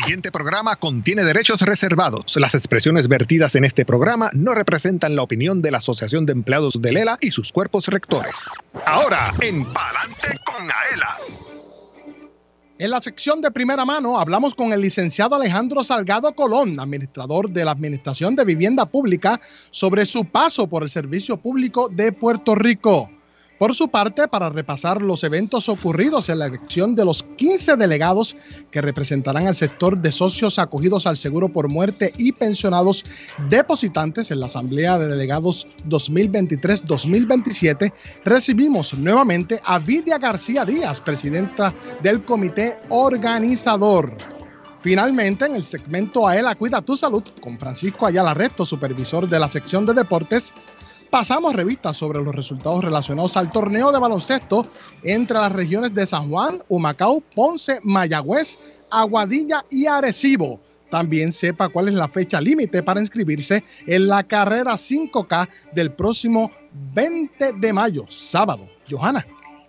siguiente programa contiene derechos reservados. Las expresiones vertidas en este programa no representan la opinión de la Asociación de Empleados de Lela y sus cuerpos rectores. Ahora, en Palante con Aela. En la sección de primera mano hablamos con el licenciado Alejandro Salgado Colón, administrador de la Administración de Vivienda Pública, sobre su paso por el Servicio Público de Puerto Rico. Por su parte, para repasar los eventos ocurridos en la elección de los 15 delegados que representarán al sector de socios acogidos al seguro por muerte y pensionados depositantes en la Asamblea de Delegados 2023-2027, recibimos nuevamente a Vidia García Díaz, presidenta del comité organizador. Finalmente, en el segmento Aela Cuida tu Salud, con Francisco Ayala Resto, supervisor de la sección de deportes, pasamos revistas sobre los resultados relacionados al torneo de baloncesto entre las regiones de San Juan, Humacao, Ponce, Mayagüez, Aguadilla y Arecibo. También sepa cuál es la fecha límite para inscribirse en la carrera 5K del próximo 20 de mayo, sábado. Johanna.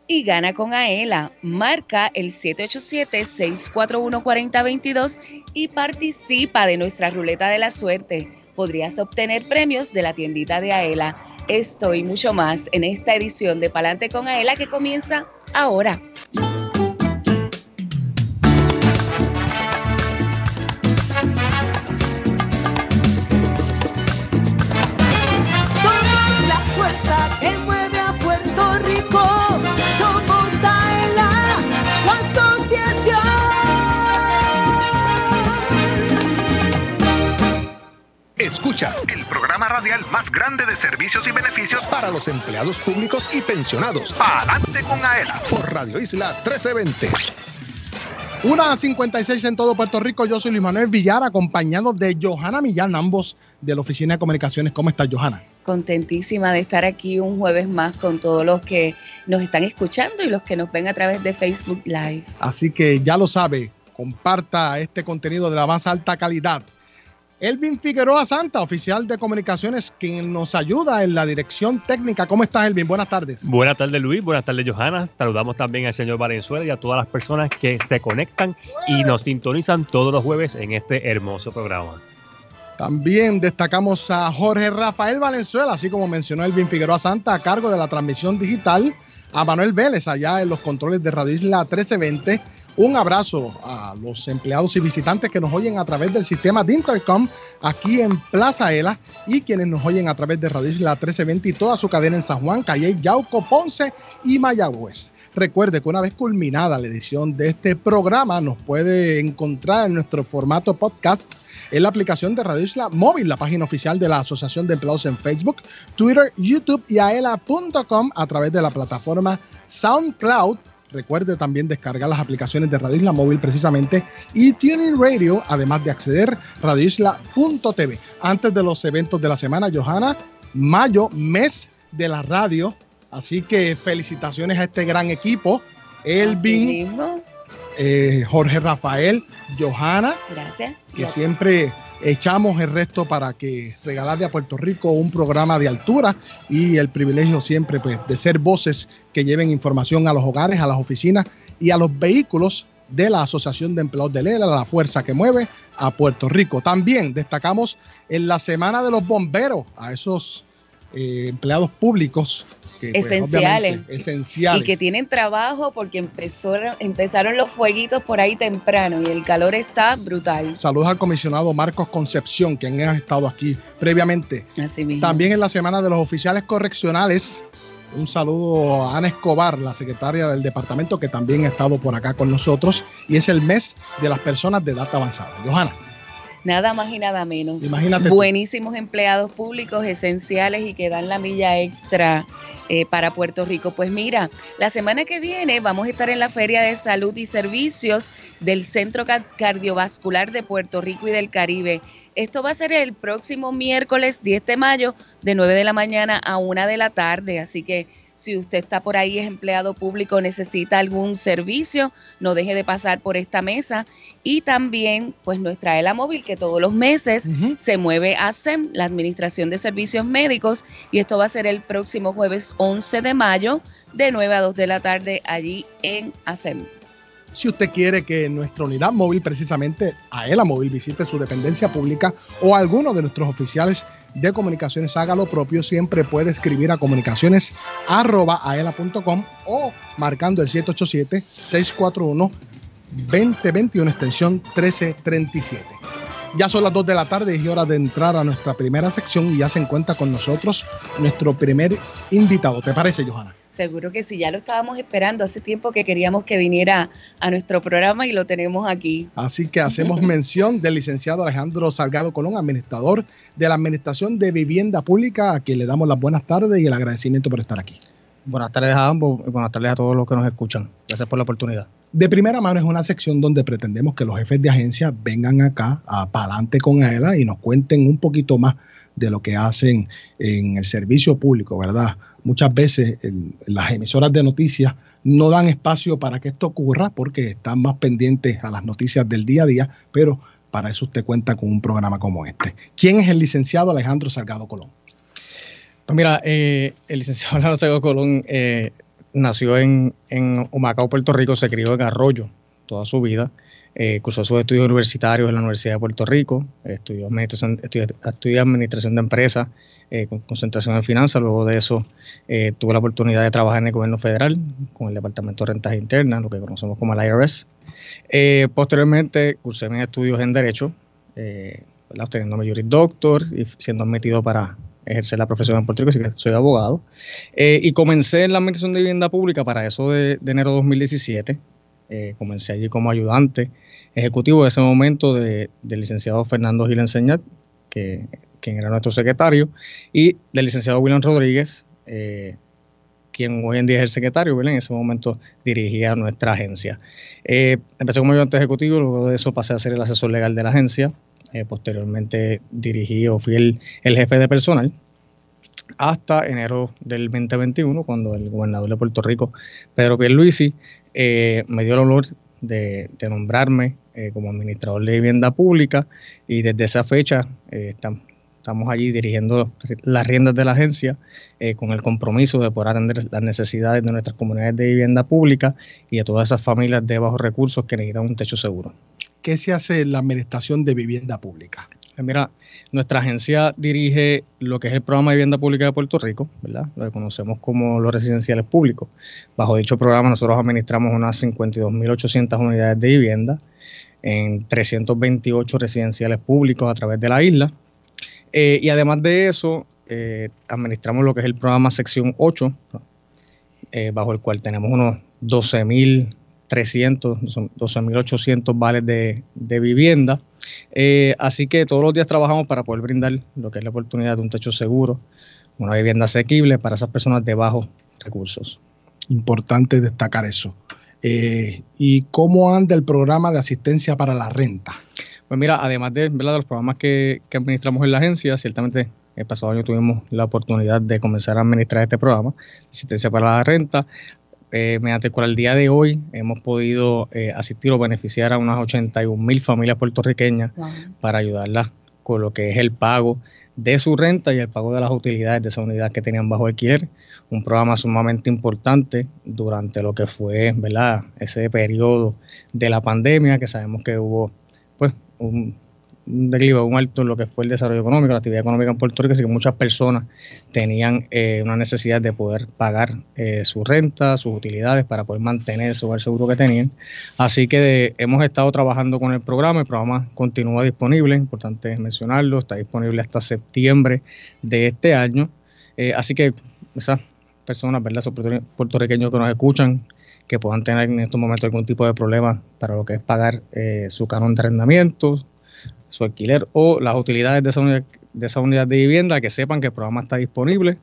Y gana con Aela. Marca el 787-641-4022 y participa de nuestra ruleta de la suerte. Podrías obtener premios de la tiendita de Aela esto y mucho más en esta edición de Palante con Aela que comienza ahora. Escuchas el programa radial más grande de servicios y beneficios para los empleados públicos y pensionados. Adelante con AELA por Radio Isla 1320. Una 56 en todo Puerto Rico. Yo soy Luis Manuel Villar, acompañado de Johanna Millán, ambos de la Oficina de Comunicaciones. ¿Cómo estás, Johanna? Contentísima de estar aquí un jueves más con todos los que nos están escuchando y los que nos ven a través de Facebook Live. Así que ya lo sabe, comparta este contenido de la más alta calidad Elvin Figueroa Santa, oficial de comunicaciones, quien nos ayuda en la dirección técnica. ¿Cómo estás, Elvin? Buenas tardes. Buenas tardes, Luis. Buenas tardes, Johanna. Saludamos también al señor Valenzuela y a todas las personas que se conectan y nos sintonizan todos los jueves en este hermoso programa. También destacamos a Jorge Rafael Valenzuela, así como mencionó Elvin Figueroa Santa, a cargo de la transmisión digital, a Manuel Vélez, allá en los controles de Radio Isla 1320 un abrazo a los empleados y visitantes que nos oyen a través del sistema de Intercom aquí en Plaza Ela y quienes nos oyen a través de Radio Isla 1320 y toda su cadena en San Juan, Calle, Yauco, Ponce y Mayagüez. Recuerde que una vez culminada la edición de este programa nos puede encontrar en nuestro formato podcast en la aplicación de Radio Isla Móvil, la página oficial de la Asociación de Empleados en Facebook, Twitter, YouTube y aela.com a través de la plataforma SoundCloud Recuerde también descargar las aplicaciones de Radio Isla Móvil precisamente y Tuning Radio, además de acceder radioisla.tv. Antes de los eventos de la semana, Johanna, mayo, mes de la radio. Así que felicitaciones a este gran equipo. Elvin, eh, Jorge Rafael, Johanna. Gracias. Que siempre echamos el resto para que regalarle a Puerto Rico un programa de altura y el privilegio siempre pues, de ser voces que lleven información a los hogares, a las oficinas y a los vehículos de la Asociación de Empleados de Lela, la fuerza que mueve a Puerto Rico. También destacamos en la Semana de los Bomberos a esos eh, empleados públicos pues, esenciales. esenciales. Y que tienen trabajo porque empezó, empezaron los fueguitos por ahí temprano y el calor está brutal. Saludos al comisionado Marcos Concepción, quien ha estado aquí previamente. También en la semana de los oficiales correccionales. Un saludo a Ana Escobar, la secretaria del departamento, que también ha estado por acá con nosotros. Y es el mes de las personas de edad avanzada. Johanna. Nada más y nada menos. Imagínate. Buenísimos empleados públicos esenciales y que dan la milla extra eh, para Puerto Rico. Pues mira, la semana que viene vamos a estar en la Feria de Salud y Servicios del Centro Cardiovascular de Puerto Rico y del Caribe. Esto va a ser el próximo miércoles 10 de mayo de 9 de la mañana a 1 de la tarde. Así que si usted está por ahí, es empleado público, necesita algún servicio, no deje de pasar por esta mesa. Y también, pues nuestra ELA móvil, que todos los meses se mueve a SEM, la Administración de Servicios Médicos, y esto va a ser el próximo jueves 11 de mayo, de 9 a 2 de la tarde, allí en ASEM. Si usted quiere que nuestra unidad móvil, precisamente AELA Móvil, visite su dependencia pública o alguno de nuestros oficiales de comunicaciones haga lo propio, siempre puede escribir a comunicaciones.aela.com o marcando el 787-641-2021, extensión 1337. Ya son las 2 de la tarde y es hora de entrar a nuestra primera sección y ya se encuentra con nosotros nuestro primer invitado. ¿Te parece, Johanna? Seguro que sí, ya lo estábamos esperando hace tiempo que queríamos que viniera a nuestro programa y lo tenemos aquí. Así que hacemos mención del licenciado Alejandro Salgado Colón, administrador de la Administración de Vivienda Pública, a quien le damos las buenas tardes y el agradecimiento por estar aquí. Buenas tardes a ambos y buenas tardes a todos los que nos escuchan. Gracias por la oportunidad. De primera mano es una sección donde pretendemos que los jefes de agencia vengan acá a Palante con AELA y nos cuenten un poquito más de lo que hacen en el servicio público, ¿verdad? Muchas veces las emisoras de noticias no dan espacio para que esto ocurra porque están más pendientes a las noticias del día a día, pero para eso usted cuenta con un programa como este. ¿Quién es el licenciado Alejandro Salgado Colón? Pues mira, eh, el licenciado Salgado Colón eh, nació en, en Humacao, Puerto Rico, se crió en Arroyo toda su vida. Eh, cursó sus estudios universitarios en la Universidad de Puerto Rico, estudió administración, estudió, administración de empresas eh, con concentración en finanzas. Luego de eso, eh, tuve la oportunidad de trabajar en el gobierno federal con el Departamento de Rentas Internas, lo que conocemos como el IRS. posteriormente, cursé mis estudios en Derecho, obteniendo mi Juris Doctor y siendo admitido para ejercer la profesión en Puerto Rico, así que soy abogado. Eh, y comencé en la Administración de Vivienda Pública para eso de, enero de 2017. Eh, comencé allí como ayudante ejecutivo de ese momento del licenciado Fernando Gil Enseñat, que, quien era nuestro secretario, y del licenciado William Rodríguez, eh, quien hoy en día es el secretario, en ese momento dirigía nuestra agencia. empecé como ayudante ejecutivo, luego de eso pasé a ser el asesor legal de la agencia, eh, posteriormente dirigí o fui el, jefe de personal hasta enero del 2021, cuando el gobernador de Puerto Rico, Pedro Pierluisi, eh, me dio el honor de, nombrarme eh, como administrador de vivienda pública y desde esa fecha estamos, allí dirigiendo las riendas de la agencia con el compromiso de poder atender las necesidades de nuestras comunidades de vivienda pública y de todas esas familias de bajos recursos que necesitan un techo seguro. ¿Qué se hace en la administración de vivienda pública? Eh, mira, nuestra agencia dirige lo que es el programa de vivienda pública de Puerto Rico, ¿verdad? Lo que conocemos como los residenciales públicos. Bajo dicho programa nosotros administramos unas 52.800 unidades de vivienda en 328 residenciales públicos a través de la isla. Eh, y además de eso, eh, administramos lo que es el programa Sección 8, bajo el cual tenemos unos 12.000 300, 12.800 vales de, vivienda. Eh, así que todos los días trabajamos para poder brindar lo que es la oportunidad de un techo seguro, una vivienda asequible para esas personas de bajos recursos. Importante destacar eso. Eh, ¿Y cómo anda el programa de asistencia para la renta? Pues mira, además de, de los programas que, que administramos en la agencia, ciertamente el pasado año tuvimos la oportunidad de comenzar a administrar este programa, asistencia para la renta eh, mediante el cual al día de hoy hemos podido eh, asistir o beneficiar a unas 81 mil familias puertorriqueñas para ayudarlas con lo que es el pago de su renta y el pago de las utilidades de esa unidad que tenían bajo alquiler. Un programa sumamente importante durante lo que fue ¿verdad? ese periodo de la pandemia, que sabemos que hubo pues un declive, un alto en lo que fue el desarrollo económico, la actividad económica en Puerto Rico, así que muchas personas tenían eh, una necesidad de poder pagar eh, su renta, sus utilidades para poder mantener ese hogar seguro que tenían. Así que hemos estado trabajando con el programa, el programa continúa disponible, importante mencionarlo, está disponible hasta septiembre de este año. Eh, así que esas personas, ¿verdad? esos puertorriqueños que nos escuchan, que puedan tener en estos momentos algún tipo de problema para lo que es pagar su canon de arrendamientos, su alquiler o las utilidades de esa unidad de, esa unidad de vivienda, que sepan que el programa está disponible.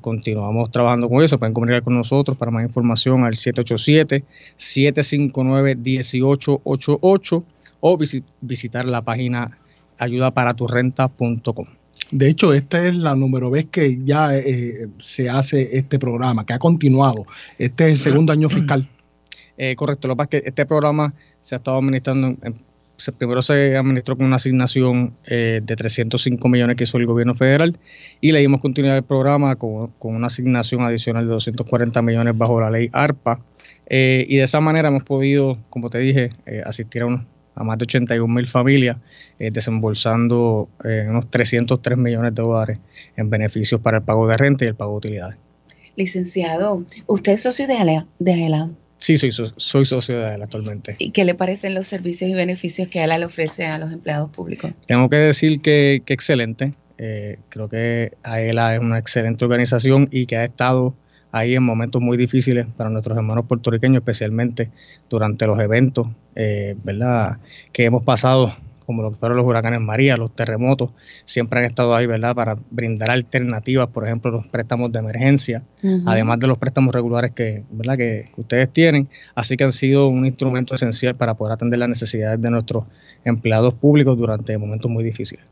continuamos trabajando con eso. Pueden comunicar con nosotros para más información al 787-759-1888 o visitar la página ayudaparaturrenta.com. De hecho, esta es la número vez que ya eh, se hace este programa, que ha continuado. Este es el segundo año fiscal. Eh, correcto, lo que pasa es que este programa se ha estado administrando en, primero se administró con una asignación eh, de 305 millones que hizo el gobierno federal y le dimos continuidad al programa con, una asignación adicional de 240 millones bajo la ley ARPA Eh, y de esa manera hemos podido, como te dije, asistir a, a más de 81 mil familias, desembolsando unos 303 millones de dólares en beneficios para el pago de renta y el pago de utilidades. Licenciado, ¿usted es socio de AELA? De? Sí, soy, soy socio de él actualmente. ¿Y qué le parecen los servicios y beneficios que AELA le ofrece a los empleados públicos? Tengo que decir que, que excelente. Eh, creo que AELA es una excelente organización y que ha estado ahí en momentos muy difíciles para nuestros hermanos puertorriqueños, especialmente durante los eventos, eh, ¿verdad? Que hemos pasado como lo que fueron los huracanes María, los terremotos, siempre han estado ahí, ¿verdad? Para brindar alternativas, por ejemplo, los préstamos de emergencia, además de los préstamos regulares que, ¿verdad? Que, ustedes tienen. Así que han sido un instrumento esencial para poder atender las necesidades de nuestros empleados públicos durante momentos muy difíciles.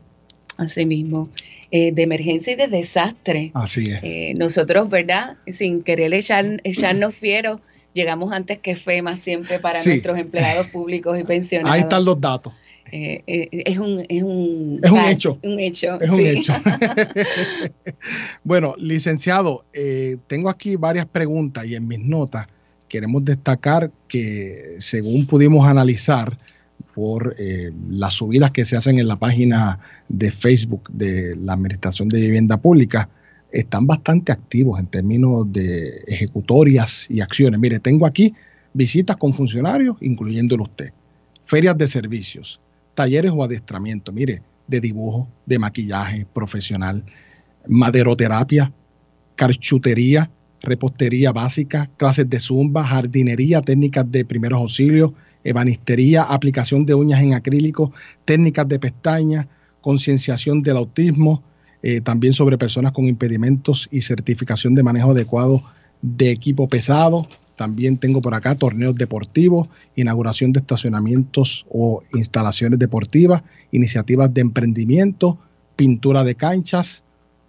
Así mismo, eh, de emergencia y de desastre. Así es. Eh, nosotros, ¿verdad? Sin querer echar, echarnos fieros, llegamos antes que FEMA siempre para nuestros empleados públicos y pensionados. Ahí están los datos. Eh, eh, es, un, es, un, es un hecho. Un hecho. Es un hecho. bueno, licenciado, eh, tengo aquí varias preguntas y en mis notas queremos destacar que según pudimos analizar por las subidas que se hacen en la página de Facebook de la Administración de Vivienda Pública, están bastante activos en términos de ejecutorias y acciones. Mire, tengo aquí visitas con funcionarios, incluyéndolo usted, ferias de servicios, talleres o adiestramiento, mire, de dibujo, de maquillaje profesional, maderoterapia, carchutería, repostería básica, clases de zumba, jardinería, técnicas de primeros auxilios, ebanistería, aplicación de uñas en acrílico, técnicas de pestañas, concienciación del autismo, eh, también sobre personas con impedimentos y certificación de manejo adecuado de equipo pesado, también tengo por acá torneos deportivos, inauguración de estacionamientos o instalaciones deportivas, iniciativas de emprendimiento, pintura de canchas,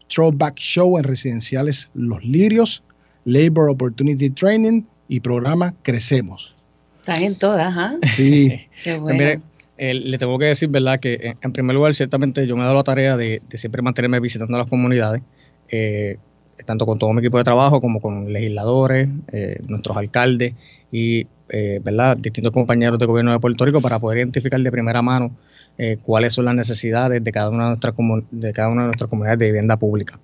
throwback show en residenciales Los Lirios, Labor Opportunity Training y programa Crecemos. Están en todas, ¿ah? Sí. Qué pues bueno. Mire, le tengo que decir, ¿verdad? Que en primer lugar, ciertamente yo me he dado la tarea de, siempre mantenerme visitando las comunidades. Eh, tanto con todo mi equipo de trabajo como con legisladores, eh, nuestros alcaldes y eh, distintos compañeros de gobierno de Puerto Rico para poder identificar de primera mano eh, cuáles son las necesidades de cada, una de, nuestras de cada una de nuestras comunidades de vivienda pública.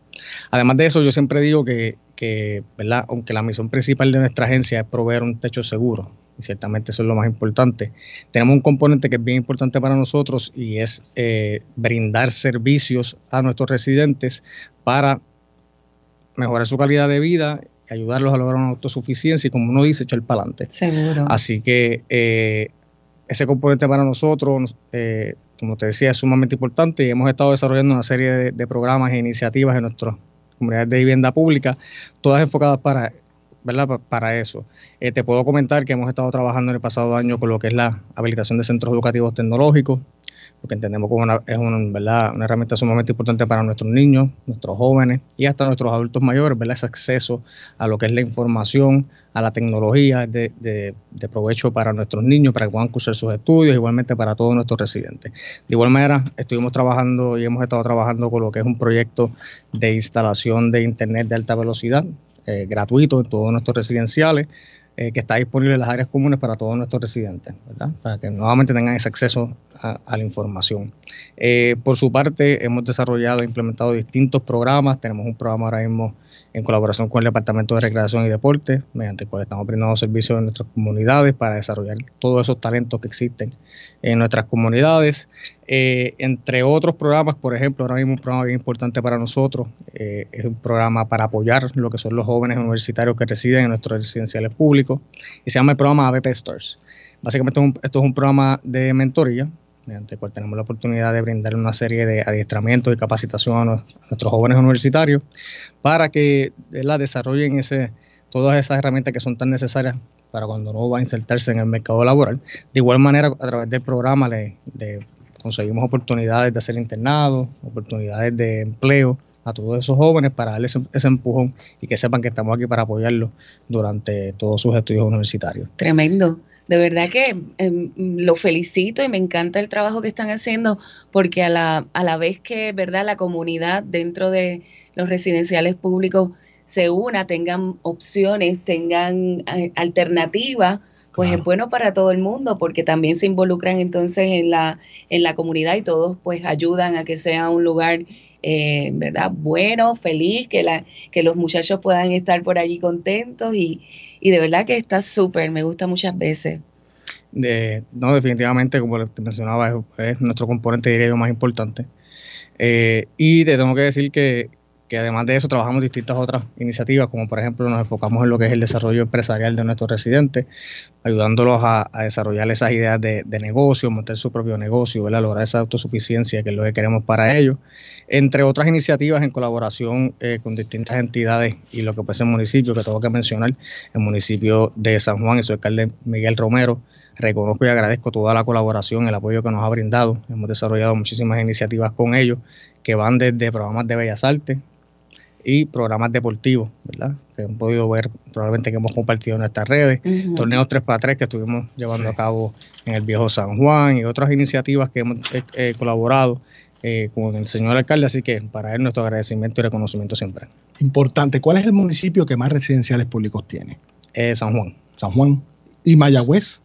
Además de eso, yo siempre digo que, que ¿verdad? aunque la misión principal de nuestra agencia es proveer un techo seguro, y ciertamente eso es lo más importante, tenemos un componente que es bien importante para nosotros y es brindar servicios a nuestros residentes para mejorar su calidad de vida y ayudarlos a lograr una autosuficiencia y, como uno dice, echar para adelante. Seguro. Así que eh, ese componente para nosotros, eh, como te decía, es sumamente importante y hemos estado desarrollando una serie de, programas e iniciativas en nuestras comunidades de vivienda pública, todas enfocadas para, ¿verdad? para eso. Eh, te puedo comentar que hemos estado trabajando en el pasado año con lo que es la habilitación de centros educativos tecnológicos, porque entendemos que una, es ¿verdad? una herramienta sumamente importante para nuestros niños, nuestros jóvenes y hasta nuestros adultos mayores, ¿verdad? ese acceso a lo que es la información, a la tecnología de, de, de, provecho para nuestros niños, para que puedan cursar sus estudios, igualmente para todos nuestros residentes. De igual manera, estuvimos trabajando y hemos estado trabajando con lo que es un proyecto de instalación de Internet de alta velocidad, eh, gratuito en todos nuestros residenciales, eh, que está disponible en las áreas comunes para todos nuestros residentes, ¿verdad? Para que nuevamente tengan ese acceso a, la información. Eh, por su parte, hemos desarrollado e implementado distintos programas. Tenemos un programa ahora mismo en colaboración con el Departamento de Recreación y Deporte, mediante el cual estamos brindando servicios en nuestras comunidades para desarrollar todos esos talentos que existen en nuestras comunidades. Eh, entre otros programas, por ejemplo, ahora mismo un programa bien importante para nosotros eh, es un programa para apoyar lo que son los jóvenes universitarios que residen en nuestros residenciales públicos y se llama el programa ABP Stars. Básicamente esto es un programa de mentoría mediante el cual tenemos la oportunidad de brindar una serie de adiestramientos y capacitación a, nuestros jóvenes universitarios para que desarrollen ese, todas esas herramientas que son tan necesarias para cuando uno va a insertarse en el mercado laboral. De igual manera, a través del programa le, conseguimos oportunidades de hacer internados, oportunidades de empleo a todos esos jóvenes para darles ese, empujón y que sepan que estamos aquí para apoyarlos durante todos sus estudios universitarios. Tremendo. De verdad que em, lo felicito y me encanta el trabajo que están haciendo porque a la, a la vez que, ¿verdad? La comunidad dentro de los residenciales públicos se una, tengan opciones, tengan eh, alternativas, pues es bueno para todo el mundo porque también se involucran entonces en la, en la comunidad y todos pues ayudan a que sea un lugar eh, ¿verdad? bueno, feliz, que, la, que los muchachos puedan estar por allí contentos y, y de verdad que está súper, me gusta muchas veces. De, no, definitivamente, como te mencionaba, es, nuestro componente, diría yo, más importante. Eh, y te tengo que decir que, que además de eso trabajamos distintas otras iniciativas, como por ejemplo nos enfocamos en lo que es el desarrollo empresarial de nuestros residentes, ayudándolos a, desarrollar esas ideas de, negocio, montar su propio negocio, lograr esa autosuficiencia que es lo que queremos para ellos, entre otras iniciativas en colaboración eh, con distintas entidades y lo que ser el municipio, que tengo que mencionar, el municipio de San Juan y su alcalde Miguel Romero, reconozco y agradezco toda la colaboración, el apoyo que nos ha brindado. Hemos desarrollado muchísimas iniciativas con ellos que van desde programas de bellas artes, y programas deportivos, ¿verdad? Que han podido ver probablemente que hemos compartido en nuestras redes, torneos 3x3 que estuvimos llevando a cabo en el viejo San Juan y otras iniciativas que hemos eh, eh, colaborado eh, con el señor alcalde, así que para él nuestro agradecimiento y reconocimiento siempre. Importante, ¿cuál es el municipio que más residenciales públicos tiene? San Juan. San Juan. ¿Y Mayagüez?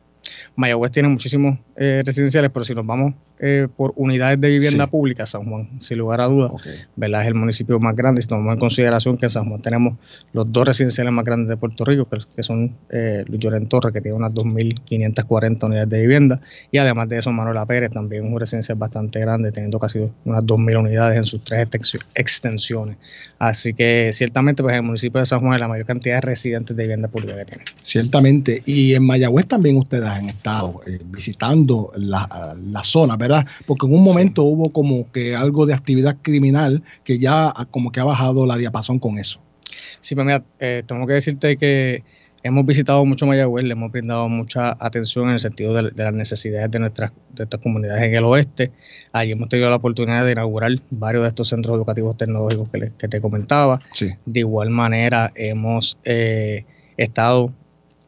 Mayagüez tiene muchísimos residenciales, pero si nos vamos eh, por unidades de vivienda pública, San Juan, sin lugar a dudas, ¿verdad? Es el municipio más grande. Si tomamos en consideración que en San Juan tenemos los dos residenciales más grandes de Puerto Rico, que, son eh, Luis Torres, que tiene unas 2.540 unidades de vivienda, y además de eso, Manuela Pérez, también un residencial bastante grande, teniendo casi unas 2.000 unidades en sus tres extensiones. Así que ciertamente, pues el municipio de San Juan es la mayor cantidad de residentes de vivienda pública que tiene. Ciertamente. Y en Mayagüez también ustedes han estado eh, visitando la, la zona, ¿verdad? Porque en un momento hubo como que algo de actividad criminal que ya como que ha bajado la diapasón con eso. Sí, pues mira, eh, tengo que decirte que hemos visitado mucho Mayagüez, le hemos brindado mucha atención en el sentido de, las necesidades de nuestras, de estas comunidades en el oeste. Allí hemos tenido la oportunidad de inaugurar varios de estos centros educativos tecnológicos que, te comentaba. De igual manera, hemos eh, estado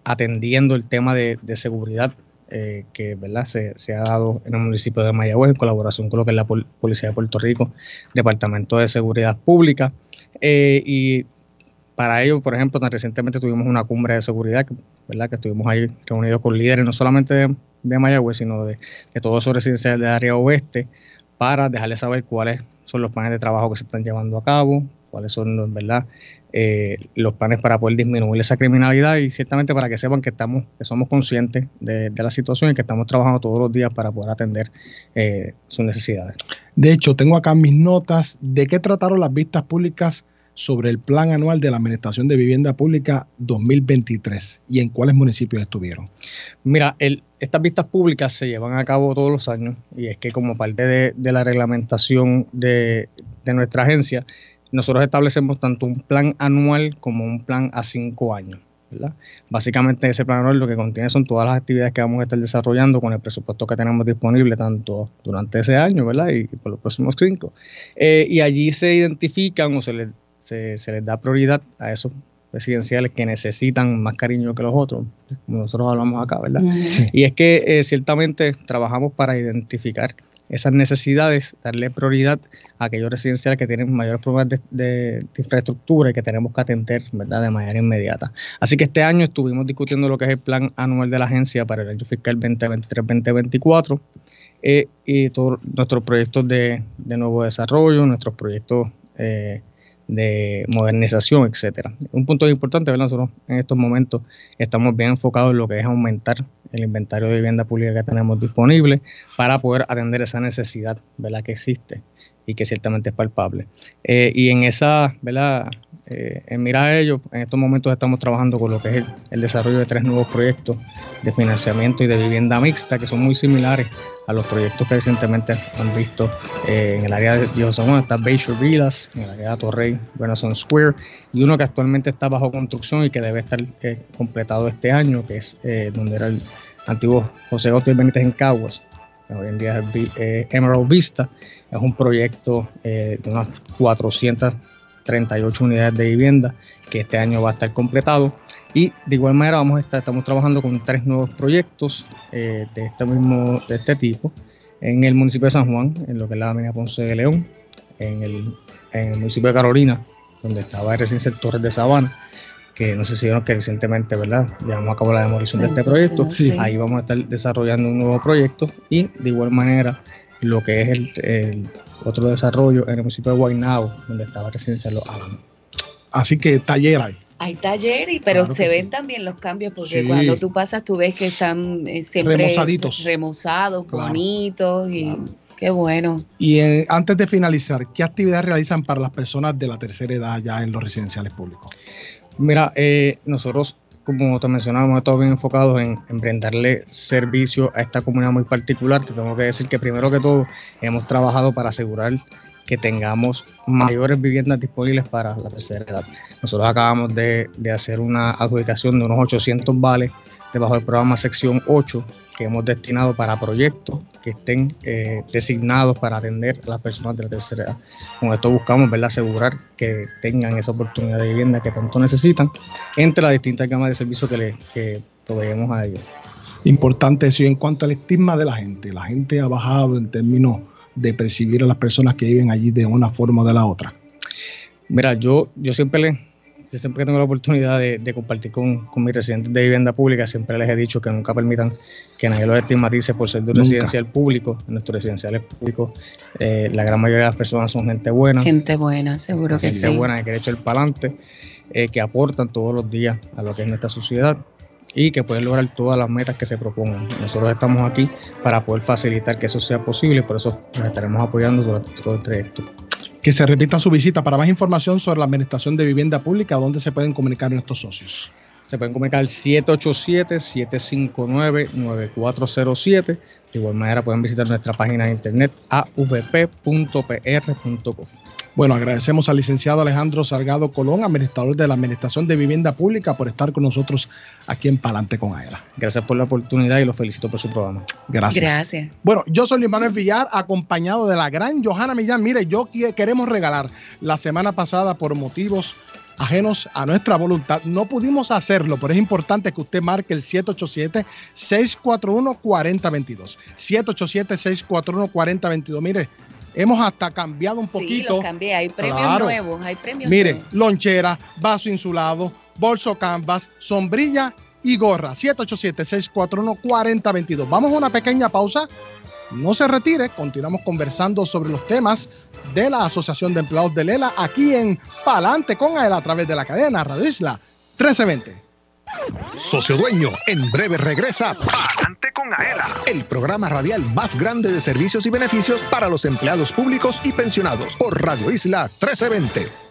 atendiendo el tema de, de seguridad eh, que ¿verdad? Se, ha dado en el municipio de Mayagüez en colaboración con lo que es la Policía de Puerto Rico, Departamento de Seguridad Pública. Eh, y para ello, por ejemplo, tan recientemente tuvimos una cumbre de seguridad, ¿verdad? que estuvimos ahí reunidos con líderes no solamente de, de Mayagüez, sino de, de todos esos residenciales de área oeste, para dejarles saber cuáles son los planes de trabajo que se están llevando a cabo, cuáles son ¿verdad? Eh, los planes para poder disminuir esa criminalidad y ciertamente para que sepan que estamos que somos conscientes de, la situación y que estamos trabajando todos los días para poder atender eh, sus necesidades. De hecho, tengo acá mis notas de qué trataron las vistas públicas sobre el Plan Anual de la Administración de Vivienda Pública 2023 y en cuáles municipios estuvieron. Mira, el, estas vistas públicas se llevan a cabo todos los años y es que como parte de, la reglamentación de, de nuestra agencia, nosotros establecemos tanto un plan anual como un plan a cinco años. ¿verdad? Básicamente ese plan anual lo que contiene son todas las actividades que vamos a estar desarrollando con el presupuesto que tenemos disponible tanto durante ese año ¿verdad? y por los próximos cinco. Eh, y allí se identifican o se les, se, les da prioridad a esos residenciales que necesitan más cariño que los otros, como nosotros hablamos acá, ¿verdad? Y es que eh, ciertamente trabajamos para identificar esas necesidades, darle prioridad a aquellos residenciales que tienen mayores problemas de, infraestructura y que tenemos que atender ¿verdad? de manera inmediata. Así que este año estuvimos discutiendo lo que es el plan anual de la agencia para el año fiscal 2023-2024 eh, y todos nuestros proyectos de, nuevo desarrollo, nuestros proyectos eh, de modernización, etcétera. Un punto importante, ¿verdad? Nosotros en estos momentos estamos bien enfocados en lo que es aumentar el inventario de vivienda pública que tenemos disponible para poder atender esa necesidad, ¿verdad? Que existe y que ciertamente es palpable. Eh, y en esa, ¿verdad? Eh, en mirar a ello, en estos momentos estamos trabajando con lo que es el, desarrollo de tres nuevos proyectos de financiamiento y de vivienda mixta que son muy similares a los proyectos que recientemente han visto eh, en el área de Viejo San está Bayshore Villas, en el área de Torrey, Renaissance Square, y uno que actualmente está bajo construcción y que debe estar eh, completado este año, que es donde era el antiguo José Otto Benítez en Caguas, hoy en día es Emerald Vista, es un proyecto de unas 400 38 unidades de vivienda que este año va a estar completado. Y de igual manera vamos a estar, estamos trabajando con tres nuevos proyectos eh, de este mismo, de este tipo, en el municipio de San Juan, en lo que es la avenida Ponce de León, en el, en el municipio de Carolina, donde estaba el recién Torres de Sabana, que no sé si vieron que recientemente, ¿verdad? Llevamos a cabo la demolición de este proyecto. Ahí vamos a estar desarrollando un nuevo proyecto y de igual manera lo que es el, otro desarrollo en el municipio de Guaynabo, donde estaba residencia Los Álamos. Así que taller hay. Hay taller, pero se ven también los cambios, porque cuando tú pasas tú ves que están eh, siempre remozaditos, remozados, bonitos y qué bueno. Y eh, antes de finalizar, ¿qué actividades realizan para las personas de la tercera edad ya en los residenciales públicos? Mira, eh, nosotros como te mencionábamos, estamos bien enfocados en, brindarle servicio a esta comunidad muy particular. Te tengo que decir que primero que todo hemos trabajado para asegurar que tengamos mayores viviendas disponibles para la tercera edad. Nosotros acabamos de, de hacer una adjudicación de unos 800 vales debajo del programa sección 8 que hemos destinado para proyectos que estén eh, designados para atender a las personas de la tercera edad. Con esto buscamos ¿verdad? asegurar que tengan esa oportunidad de vivienda que tanto necesitan entre las distintas gamas de servicios que, le, que proveemos a ellos. Importante eso. en cuanto al estigma de la gente, la gente ha bajado en términos de percibir a las personas que viven allí de una forma o de la otra. Mira, yo, yo siempre le, siempre que tengo la oportunidad de, compartir con, mis residentes de vivienda pública, siempre les he dicho que nunca permitan que nadie los estigmatice por ser de un residencial público. En nuestros residenciales públicos, eh, la gran mayoría de las personas son gente buena. Gente buena, seguro que sí. Gente buena, que quiere echar el palante, eh, que aportan todos los días a lo que es nuestra sociedad y que pueden lograr todas las metas que se propongan. Nosotros estamos aquí para poder facilitar que eso sea posible, por eso nos estaremos apoyando durante todo el trayecto que se repita su visita. Para más información sobre la administración de vivienda pública, ¿dónde se pueden comunicar nuestros socios? Se pueden comunicar al 787-759-9407. De igual manera pueden visitar nuestra página de internet avp.pr.gov. Bueno, agradecemos al licenciado Alejandro Salgado Colón, administrador de la Administración de Vivienda Pública, por estar con nosotros aquí en Palante con AELA. Gracias por la oportunidad y lo felicito por su programa. Gracias. Gracias. Bueno, yo soy Luis Manuel Villar, acompañado de la gran Johanna Millán. Mire, yo queremos regalar la semana pasada por motivos ajenos a nuestra voluntad. No pudimos hacerlo, pero es importante que usted marque el 787-641-4022. 787-641-4022. Mire, hemos hasta cambiado un poquito. Sí, cambié. Hay premios nuevos, hay premios Mire, lonchera, vaso insulado, bolso canvas, sombrilla y gorra. 787-641-4022. Vamos a una pequeña pausa. No se retire, continuamos conversando sobre los temas de la Asociación de Empleados de Lela aquí en Palante con él a través de la cadena Radio Isla 1320. Socio Dueño, en breve regresa Palante con Aela, el programa radial más grande de servicios y beneficios para los empleados públicos y pensionados por Radio Isla 1320.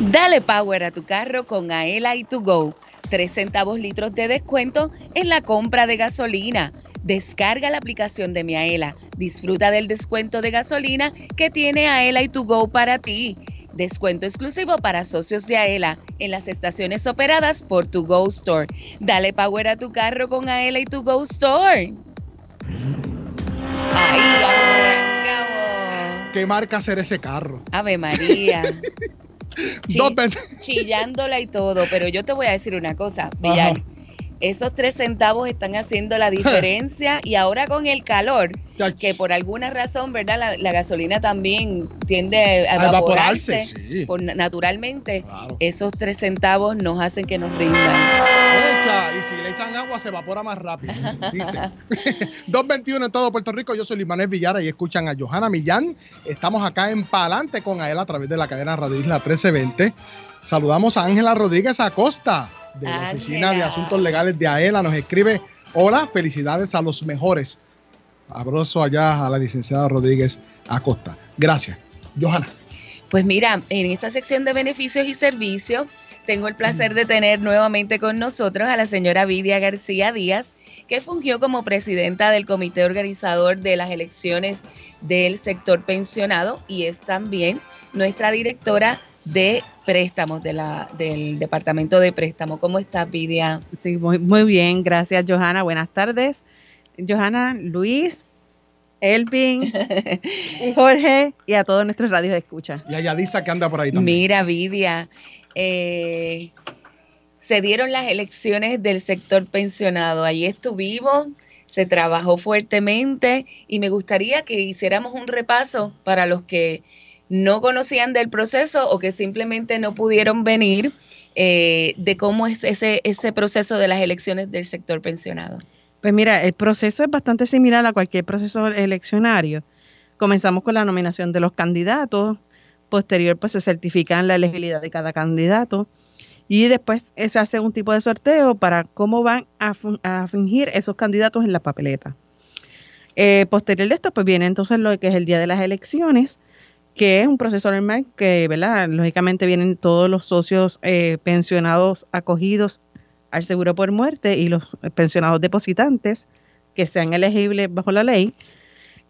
Dale power a tu carro con Aela y To Go. 3 centavos litros de descuento en la compra de gasolina. Descarga la aplicación de mi Aela. Disfruta del descuento de gasolina que tiene Aela y To Go para ti. Descuento exclusivo para socios de Aela en las estaciones operadas por To Go Store. Dale power a tu carro con Aela y To Go Store. ¿Qué marca será ese carro? Ave María. Chillándola y todo, pero yo te voy a decir una cosa, Villar. Esos tres centavos están haciendo la diferencia y ahora con el calor, que por alguna razón, ¿verdad? La, la gasolina también tiende a A evaporarse, sí. por- naturalmente. Claro. Esos tres centavos nos hacen que nos rindan. Y si le echan agua se evapora más rápido, dice. 221 en todo Puerto Rico, yo soy Luis Manuel Villara y escuchan a Johanna Millán. Estamos acá en Palante con Aela a través de la cadena Radio Isla 1320. Saludamos a Ángela Rodríguez Acosta de la Oficina de. Asuntos Legales de Aela. Nos escribe, hola, felicidades a los mejores. Abrazo allá a la licenciada Rodríguez Acosta. Gracias. Johanna. Pues mira, en esta sección de beneficios y servicios, tengo el placer de tener nuevamente con nosotros a la señora Vidia García Díaz, que fungió como presidenta del comité organizador de las elecciones del sector pensionado y es también nuestra directora de préstamos de la, del departamento de préstamo. ¿Cómo estás, Vidia? Sí, muy, muy bien, gracias Johanna. Buenas tardes. Johanna, Luis, Elvin, Jorge y a todos nuestros radios de escucha. Y a Yadisa que anda por ahí también. Mira, Vidia, eh, se dieron las elecciones del sector pensionado. Allí estuvimos, se trabajó fuertemente y me gustaría que hiciéramos un repaso para los que no conocían del proceso o que simplemente no pudieron venir eh, de cómo es ese, ese proceso de las elecciones del sector pensionado. Pues mira, el proceso es bastante similar a cualquier proceso eleccionario. Comenzamos con la nominación de los candidatos, posterior pues se certifican la elegibilidad de cada candidato y después se hace un tipo de sorteo para cómo van a, a fingir esos candidatos en la papeleta. Eh, posterior de esto, pues viene entonces lo que es el día de las elecciones, que es un proceso normal que, ¿verdad? Lógicamente vienen todos los socios eh, pensionados acogidos al seguro por muerte y los pensionados depositantes que sean elegibles bajo la ley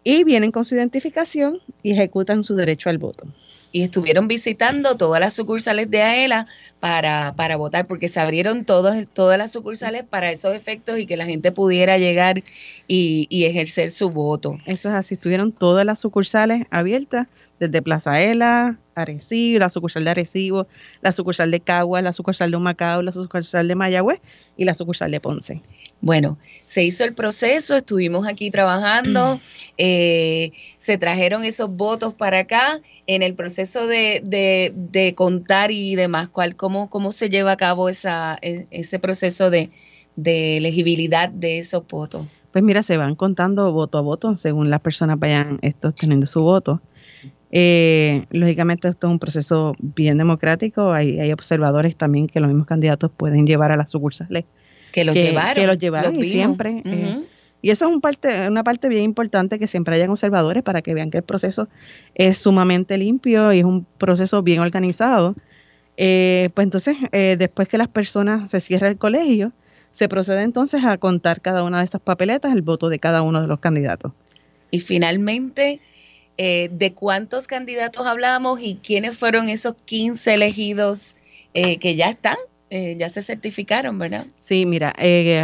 y vienen con su identificación y ejecutan su derecho al voto. Y estuvieron visitando todas las sucursales de AELA para, para votar, porque se abrieron todos, todas las sucursales para esos efectos y que la gente pudiera llegar y, ejercer su voto. Eso es así, estuvieron todas las sucursales abiertas, desde Plaza Ela, Arecibo, la sucursal de Arecibo, la sucursal de Cagua, la sucursal de Humacao, la sucursal de Mayagüez y la sucursal de Ponce. Bueno, se hizo el proceso, estuvimos aquí trabajando, eh, se trajeron esos votos para acá en el proceso de, de- de contar y demás, ¿cuál, cómo, ¿cómo se lleva a cabo esa, e- ese proceso de, de elegibilidad de esos votos? Pues mira, se van contando voto a voto según las personas vayan esto, teniendo su voto. Eh, lógicamente esto es un proceso bien democrático, hay, hay observadores también que los mismos candidatos pueden llevar a las sucursales. Que los llevaron. Que los llevaron los y siempre. eh, y eso es un parte, una parte bien importante que siempre hayan observadores para que vean que el proceso es sumamente limpio y es un proceso bien organizado. Eh, pues entonces, eh, después que las personas se cierra el colegio, se procede entonces a contar cada una de estas papeletas, el voto de cada uno de los candidatos. Y finalmente eh, de cuántos candidatos hablamos y quiénes fueron esos 15 elegidos eh, que ya están, eh, ya se certificaron, ¿verdad? Sí, mira,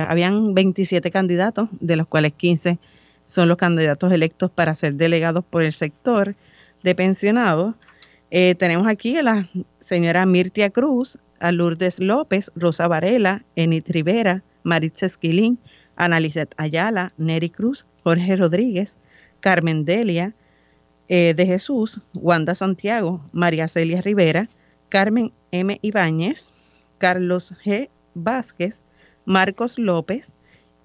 habían 27 candidatos, de los cuales 15 son los candidatos electos para ser delegados por el sector de pensionados. tenemos aquí a la señora Mirtia Cruz, a Lourdes López, Rosa Varela, Enid Rivera, Maritza Esquilín, Analizet Ayala, Neri Cruz, Jorge Rodríguez, Carmen Delia, eh, de Jesús, Wanda Santiago, María Celia Rivera, Carmen M. Ibáñez, Carlos G. Vázquez, Marcos López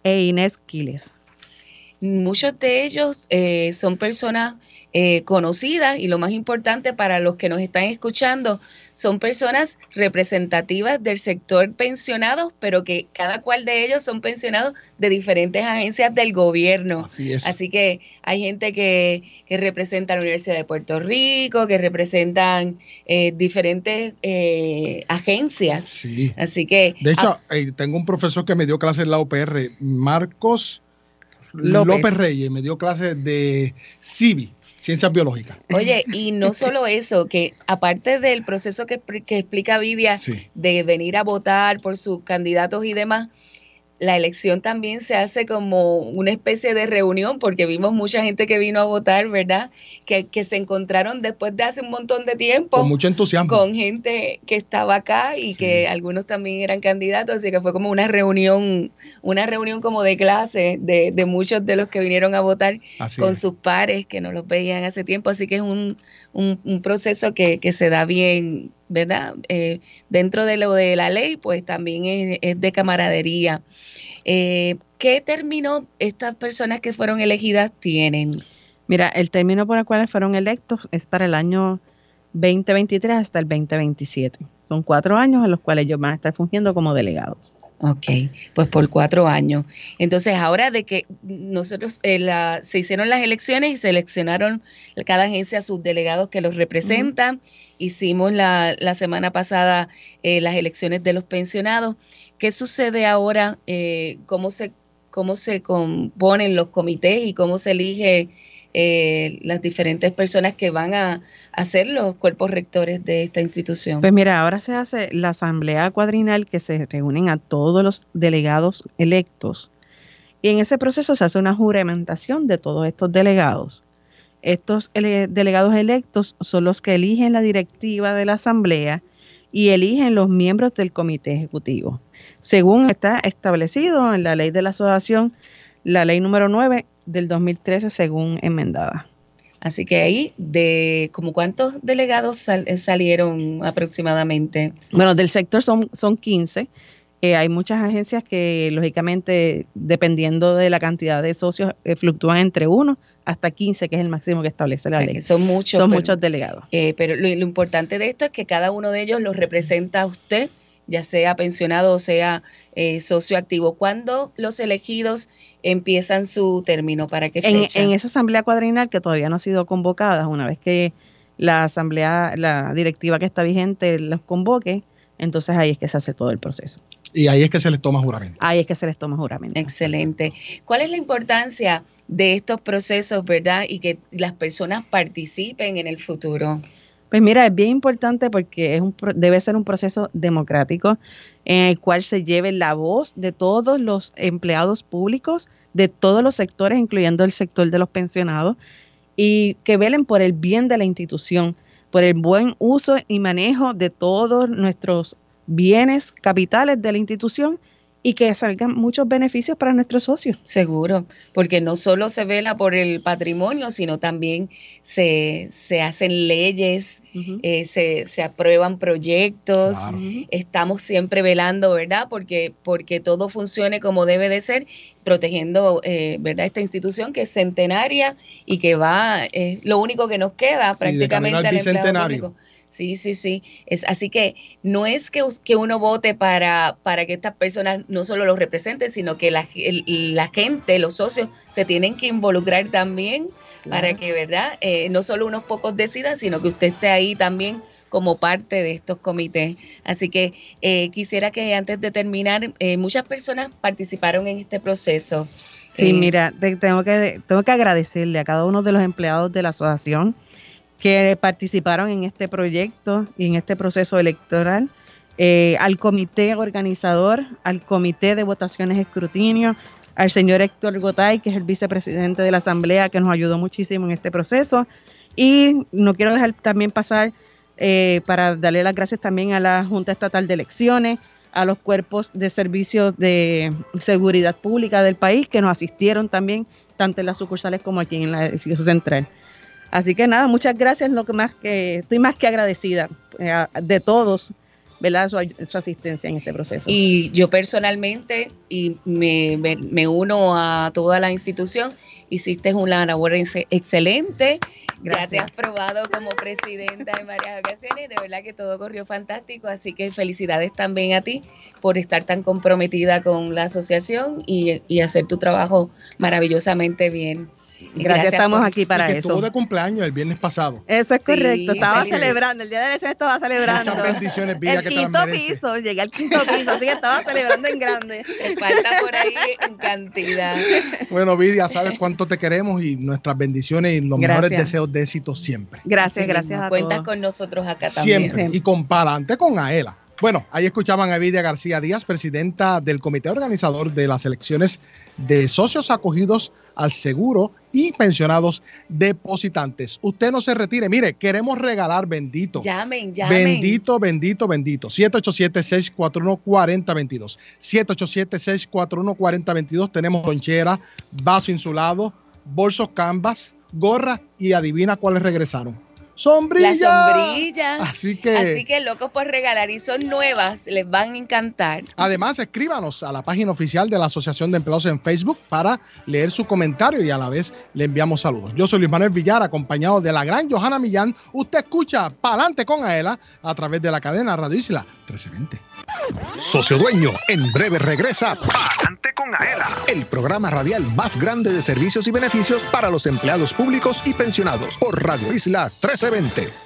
e Inés Quiles. Muchos de ellos eh, son personas eh, conocidas y lo más importante para los que nos están escuchando, son personas representativas del sector pensionado, pero que cada cual de ellos son pensionados de diferentes agencias del gobierno. Así es. Así que hay gente que, que representa la Universidad de Puerto Rico, que representan eh, diferentes agencias. Sí. Así que... De hecho, tengo un profesor que me dio clase en la UPR, Marcos López, Reyes me dio clases de CIVI, Ciencias Biológicas. Oye, y no solo eso, que aparte del proceso que, explica Vidia de venir a votar por sus candidatos y demás, la elección también se hace como una especie de reunión, porque vimos mucha gente que vino a votar, ¿verdad? Que, que, se encontraron después de hace un montón de tiempo. Con mucho entusiasmo. Con gente que estaba acá y que algunos también eran candidatos, así que fue como una reunión, una reunión como de clase de, de muchos de los que vinieron a votar con sus pares que no los veían hace tiempo, así que es un, un, proceso que, que se da bien, ¿verdad? Eh, dentro de lo de la ley, pues también es, es de camaradería. Eh, ¿Qué término estas personas que fueron elegidas tienen? Mira, el término por el cual fueron electos es para el año 2023 hasta el 2027. Son cuatro años en los cuales ellos van a estar fungiendo como delegados. Ok, pues por cuatro años. Entonces, ahora de que nosotros eh, se hicieron las elecciones y seleccionaron cada agencia a sus delegados que los representan, hicimos la, la semana pasada eh, las elecciones de los pensionados. ¿Qué sucede ahora? Eh, ¿cómo, se, ¿Cómo se componen los comités y cómo se elige eh, las diferentes personas que van a, hacer los cuerpos rectores de esta institución? Pues mira, ahora se hace la asamblea cuadrinal que se reúnen a todos los delegados electos. Y en ese proceso se hace una juramentación de todos estos delegados. Estos delegados electos son los que eligen la directiva de la asamblea y eligen los miembros del comité ejecutivo según está establecido en la ley de la asociación, la ley número 9 del 2013, según enmendada. Así que ahí, de como cuántos delegados eh, salieron aproximadamente. Bueno, del sector son, son 15. Eh, hay muchas agencias que, lógicamente, dependiendo de la cantidad de socios, eh, fluctúan entre 1 hasta 15, que es el máximo que establece la ley. Son muchos. Son muchos delegados. pero lo, importante de esto es que cada uno de ellos los representa a usted ya sea pensionado o sea eh, socio activo. ¿Cuándo los elegidos empiezan su término? ¿Para qué fecha? En, esa asamblea cuadrinal que todavía no ha sido convocada, una vez que la asamblea, la directiva que está vigente los convoque, entonces ahí es que se hace todo el proceso. Y ahí es que se les toma juramento. Ahí es que se les toma juramento. Excelente. ¿Cuál es la importancia de estos procesos, verdad? Y que las personas participen en el futuro. Pues mira, es bien importante porque es un, debe ser un proceso democrático en el cual se lleve la voz de todos los empleados públicos, de todos los sectores, incluyendo el sector de los pensionados, y que velen por el bien de la institución, por el buen uso y manejo de todos nuestros bienes capitales de la institución y que salgan muchos beneficios para nuestros socios. Seguro, porque no solo se vela por el patrimonio, sino también se, se hacen leyes, eh, se, se, aprueban proyectos, estamos siempre velando, ¿verdad? Porque, porque todo funcione como debe de ser, protegiendo, eh, ¿verdad? Esta institución que es centenaria y que va, es lo único que nos queda prácticamente al empleado público. Sí, sí, sí. Es, así que no es que, que uno vote para, para que estas personas no solo los representen, sino que la, la gente, los socios, se tienen que involucrar también para que, ¿verdad? Eh, no solo unos pocos decidan, sino que usted esté ahí también como parte de estos comités. Así que eh, quisiera que antes de terminar, eh, muchas personas participaron en este proceso. Sí, mira, tengo, que, tengo que agradecerle a cada uno de los empleados de la asociación que participaron en este proyecto y en este proceso electoral, eh, al comité organizador, al comité de votaciones escrutinio, al señor Héctor Gotay, que es el vicepresidente de la Asamblea, que nos ayudó muchísimo en este proceso. Y no quiero dejar también pasar eh, para darle las gracias también a la Junta Estatal de Elecciones, a los cuerpos de servicios de seguridad pública del país que nos asistieron también, tanto en las sucursales como aquí en la edición central. Así que nada, muchas gracias, lo que más que estoy más que agradecida eh, de todos ¿verdad? Su, asistencia en este proceso. Y yo personalmente, y me, me, uno a toda la institución, hiciste una labor excelente, ya te has probado como presidenta en varias ocasiones, de verdad que todo corrió fantástico, así que felicidades también a ti por estar tan comprometida con la asociación y, y hacer tu trabajo maravillosamente bien. Gracias, estamos aquí para eso. Estuvo de cumpleaños el viernes pasado. Eso es correcto. Estaba celebrando, el día de la elección estaba celebrando. Muchas bendiciones, El quinto piso, llegué al quinto piso, así que estaba celebrando en grande. falta por ahí en cantidad. Bueno, Vidia, sabes cuánto te queremos y nuestras bendiciones y los mejores deseos de éxito siempre. Gracias, gracias a Cuentas con nosotros acá también. Siempre. Y con Palante con Aela. Bueno, ahí escuchaban a Vidia García Díaz, presidenta del comité organizador de las elecciones de socios acogidos al seguro y pensionados depositantes. Usted no se retire. Mire, queremos regalar bendito. Llamen, llamen. Bendito, bendito, bendito. 787-641-4022. 787-641-4022. Tenemos lonchera, vaso insulado, bolsos canvas, gorra y adivina cuáles regresaron sombrilla. La sombrilla. Así que. Así que locos por regalar y son nuevas, les van a encantar. Además, escríbanos a la página oficial de la Asociación de Empleados en Facebook para leer su comentario y a la vez le enviamos saludos. Yo soy Luis Manuel Villar, acompañado de la gran Johanna Millán. Usted escucha Palante con Aela a través de la cadena Radio Isla 1320. Socio Dueño, en breve regresa Palante con Aela, el programa radial más grande de servicios y beneficios para los empleados públicos y pensionados por Radio Isla 1320. C20.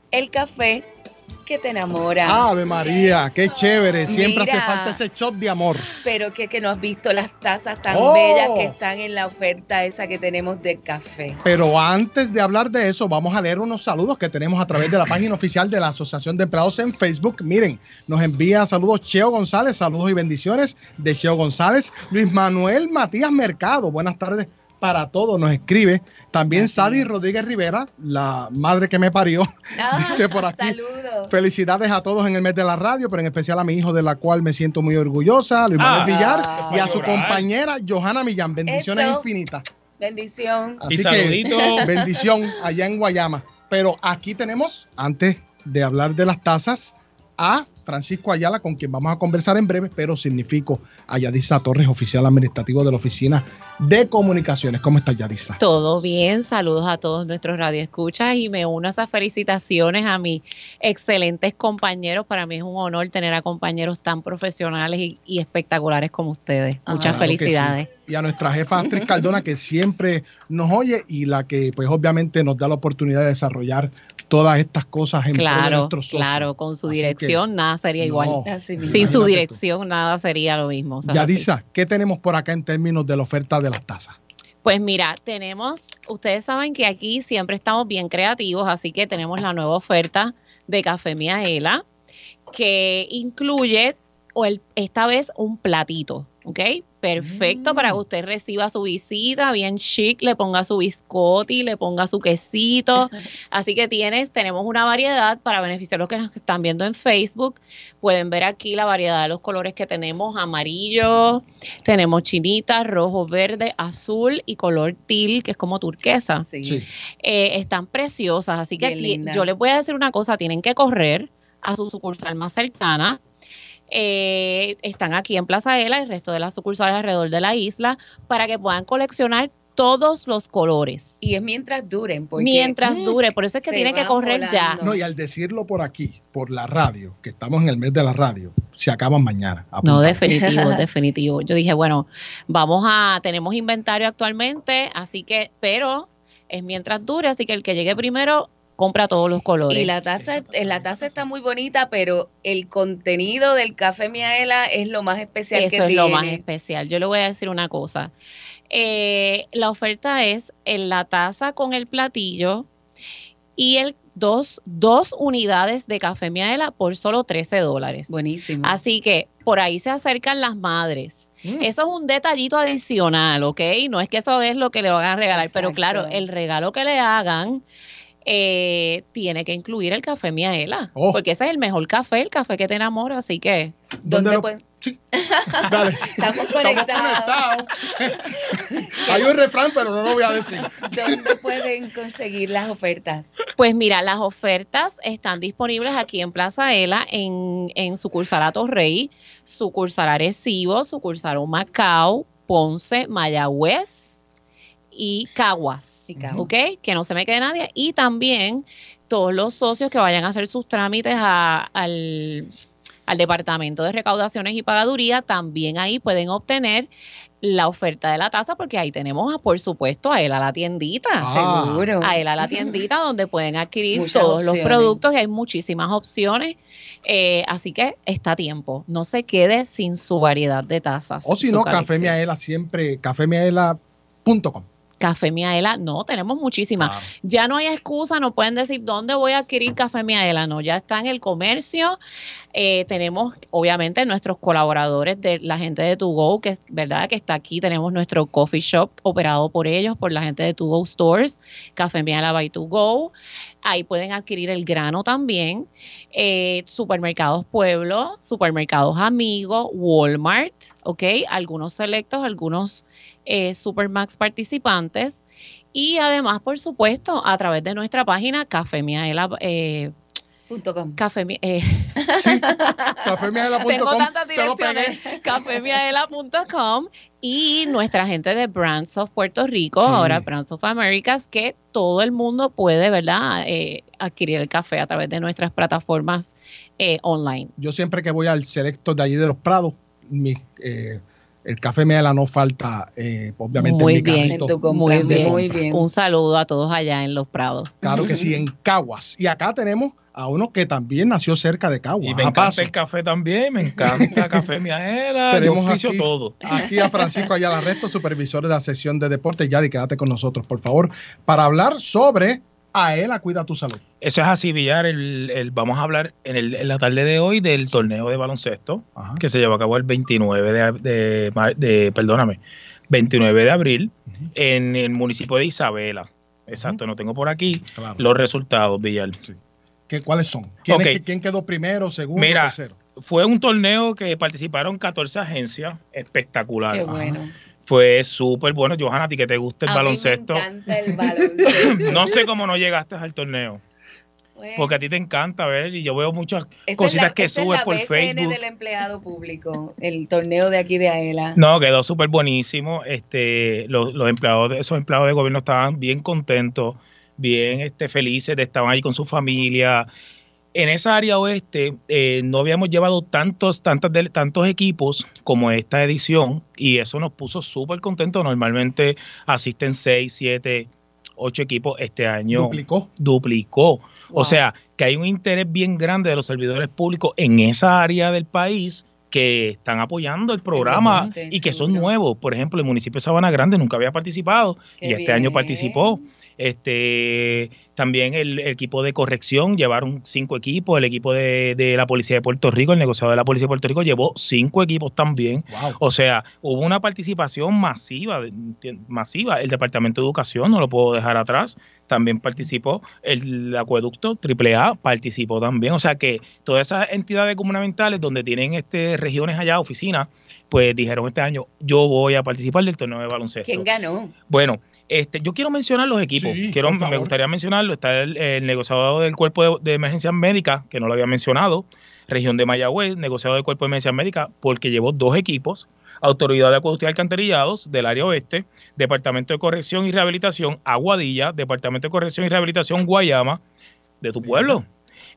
el café que te enamora. Ave María, qué chévere. Siempre Mira. hace falta ese shot de amor. Pero que, que no has visto las tazas tan Oh. bellas que están en la oferta esa que tenemos de café. Pero antes de hablar de eso, vamos a leer unos saludos que tenemos a través de la página oficial de la Asociación de Empleados en Facebook. Miren, nos envía saludos Cheo González, saludos y bendiciones de Cheo González. Luis Manuel Matías Mercado, buenas tardes para todos, nos escribe. También Sadi Rodríguez Rivera, la madre que me parió, dice por aquí. Saludos. Felicidades a todos en el mes de la radio, pero en especial a mi hijo, de la cual me siento muy orgullosa, Luis Manuel Ah. Villar, y a su llorar. compañera Johanna Millán. Bendiciones Eso. infinitas. Bendición. Así que bendición allá en Guayama. Pero aquí tenemos, antes de hablar de las tasas, a Francisco Ayala, con quien vamos a conversar en breve, pero significo a Yadisa Torres, oficial administrativo de la Oficina de Comunicaciones. ¿Cómo está Yadisa? Todo bien, saludos a todos nuestros radioescuchas y me uno a esas felicitaciones a mis excelentes compañeros. Para mí es un honor tener a compañeros tan profesionales y, y espectaculares como ustedes. Muchas Claro que sí. Y a nuestra jefa Astrid Cardona, que siempre nos oye y la que, pues, obviamente nos da la oportunidad de desarrollar todas estas cosas en pro de Claro, nuestros socios. claro, con su Así dirección nada sería no, igual. Así mismo. Sin su tú. dirección nada sería lo mismo. o sea. Yadisa, ¿qué tenemos por acá en términos de la oferta de las tasas? Pues mira, tenemos, ustedes saben que aquí siempre estamos bien creativos, así que tenemos la nueva oferta de Café Miaela, que incluye o el, esta vez un platito, ¿ok? Perfecto para que usted reciba su visita, bien chic, le ponga su biscotti, le ponga su quesito. Así que tienes, tenemos una variedad para beneficiar a los que nos están viendo en Facebook. Pueden ver aquí la variedad de los colores que tenemos, amarillo, tenemos chinita, rojo, verde, azul y color teal, que es como turquesa. Sí. Eh, están preciosas, así que aquí- yo les voy a decir una cosa, tienen que correr a su sucursal más cercana. Eh, están aquí en Plaza Ela, el resto de las sucursales alrededor de la isla, para que puedan coleccionar todos los colores. Y es mientras duren, porque Mientras mm, dure, por eso es que tienen que correr ya. No, y al decirlo por aquí, por la radio, que estamos en el mes de la radio, se acaban mañana. No, definitivo, definitivo. Yo dije, bueno, vamos a, tenemos inventario actualmente, así que, pero es mientras dure, así que el que llegue primero compra todos los colores. Y la taza, eh, la taza está muy bonita, pero el contenido del café Miaela es lo más especial Eso que es tiene. lo más especial. Yo le voy a decir una cosa. Eh, la oferta es en la taza con el platillo y el dos, dos unidades de café Miaela por solo 13 dólares. Buenísimo. Así que por ahí se acercan las madres. Mm. Eso es un detallito adicional, ¿ok? No es que eso es lo que le van a regalar, pero claro, el regalo que le hagan eh, tiene que incluir el café Miaela, Oh. porque ese es el mejor café, el café que te enamora, así que... ¿Dónde lo- pueden- Dale. Estamos conectados. Hay un refrán, pero no lo voy a decir. ¿Dónde pueden conseguir las ofertas? Pues mira, las ofertas están disponibles aquí en Plaza Ela, en, en sucursal Atorrey, sucursal Arecibo, sucursal Macao, Ponce, Mayagüez y Caguas. ¿Ok? Que no se me quede nadie. Y también todos los socios que vayan a hacer sus trámites a- al, al Departamento de Recaudaciones y Pagaduría, también ahí pueden obtener la oferta de la tasa, porque ahí tenemos, por supuesto, a él a la tiendita. Ah. Seguro. A él a la tiendita donde pueden adquirir Muchas todos los productos y hay muchísimas opciones. Eh, así que está a tiempo. No se quede sin su variedad de tazas. O si no. Café Miaela siempre, cafemiaela.com. Café Miaela, no, tenemos muchísimas. Ya no hay excusa, no pueden decir dónde voy a adquirir Café Miaela, no, ya está en el comercio. Eh, tenemos, obviamente, nuestros colaboradores de la gente de To que es verdad que está aquí. Tenemos nuestro coffee shop operado por ellos, por la gente de To Stores, Café Miaela by To Go. Ahí pueden adquirir el grano también. Eh, supermercados Pueblo, supermercados Amigo, Walmart, ¿ok? Algunos selectos, algunos eh, Supermax participantes. Y además, por supuesto, a través de nuestra página Café Miaela, eh, Café, eh. Tengo tantas direcciones. Cafemiaela.com y nuestra gente de Brands of Puerto Rico, Sí. ahora Brands of Americas, que todo el mundo puede, ¿verdad?, Eh, adquirir el café a través de nuestras plataformas eh, online. Yo siempre que voy al selecto de allí de los Prados, mi, eh, el café Miela no falta, eh, obviamente, Muy en mi bien, carrito muy de bien, compra. Un saludo a todos allá en Los Prados. Claro que sí, en Caguas. Y acá tenemos a uno que también nació cerca de Caguas. Y me encanta paso. el café también, me encanta Café Miaela, Tenemos aquí, todo. aquí a Francisco Ayala Resto, supervisor de la sección de deportes. Yadi, quédate con nosotros, por favor, para hablar sobre Aela Cuida tu Salud. Eso es así, Villar. El, el- vamos a hablar en, el- en la tarde de hoy del torneo de baloncesto que se llevó a cabo el 29 de, de, de- perdóname, 29 de abril en el municipio de Isabela. Exacto, no tengo por aquí Claro. los resultados, Villar. ¿Qué, ¿Cuáles son? ¿Quién, es Ok. que- quién quedó primero, segundo, Mira, tercero? fue un torneo que participaron 14 agencias, espectacular. Qué bueno. Fue súper bueno. Johanna, a ti que te gusta el A mí me baloncesto. encanta el baloncesto. no sé cómo no llegaste al torneo. Bueno. Porque a ti te encanta ver y yo veo muchas Esa cositas la- que subes la por BCN Facebook. del empleado público, el torneo de aquí de Aela. No, quedó súper buenísimo. Este, los, los empleados, de- esos empleados de gobierno estaban bien contentos, bien este, felices de estar ahí con su familia. En esa área oeste eh, no habíamos llevado tantos, tantas de- tantos equipos como esta edición y eso nos puso súper contentos. Normalmente asisten 6, 7, 8 equipos. Este año Duplicó. duplicó. Wow. O sea, que hay un interés bien grande de los servidores públicos en esa área del país que están apoyando el programa y que son nuevos. Por ejemplo, el municipio de Sabana Grande nunca había participado Qué y este año participó. Este, también el, equipo de corrección llevaron cinco equipos, el equipo de, de la Policía de Puerto Rico, el negociador de la Policía de Puerto Rico llevó cinco equipos también. Wow. O sea, hubo una participación masiva, masiva. El Departamento de Educación, no lo puedo dejar atrás, también participó. El acueducto AAA participó también. O sea que todas esas entidades gubernamentales donde tienen este regiones allá, oficinas, pues dijeron este año, yo voy a participar del torneo de baloncesto. ¿Quién ganó? Bueno, este, yo quiero mencionar los equipos. Sí, quiero, por me gustaría mencionarlo. Está el, el negociador del Cuerpo de, de Emergencias Médicas, que no lo había mencionado. Región de Mayagüez, negociador del Cuerpo de Emergencias Médicas, porque llevó dos equipos. Autoridad de Acueductos y Alcantarillados del área oeste, Departamento de Corrección y Rehabilitación Aguadilla, Departamento de Corrección y Rehabilitación Guayama, de tu pueblo.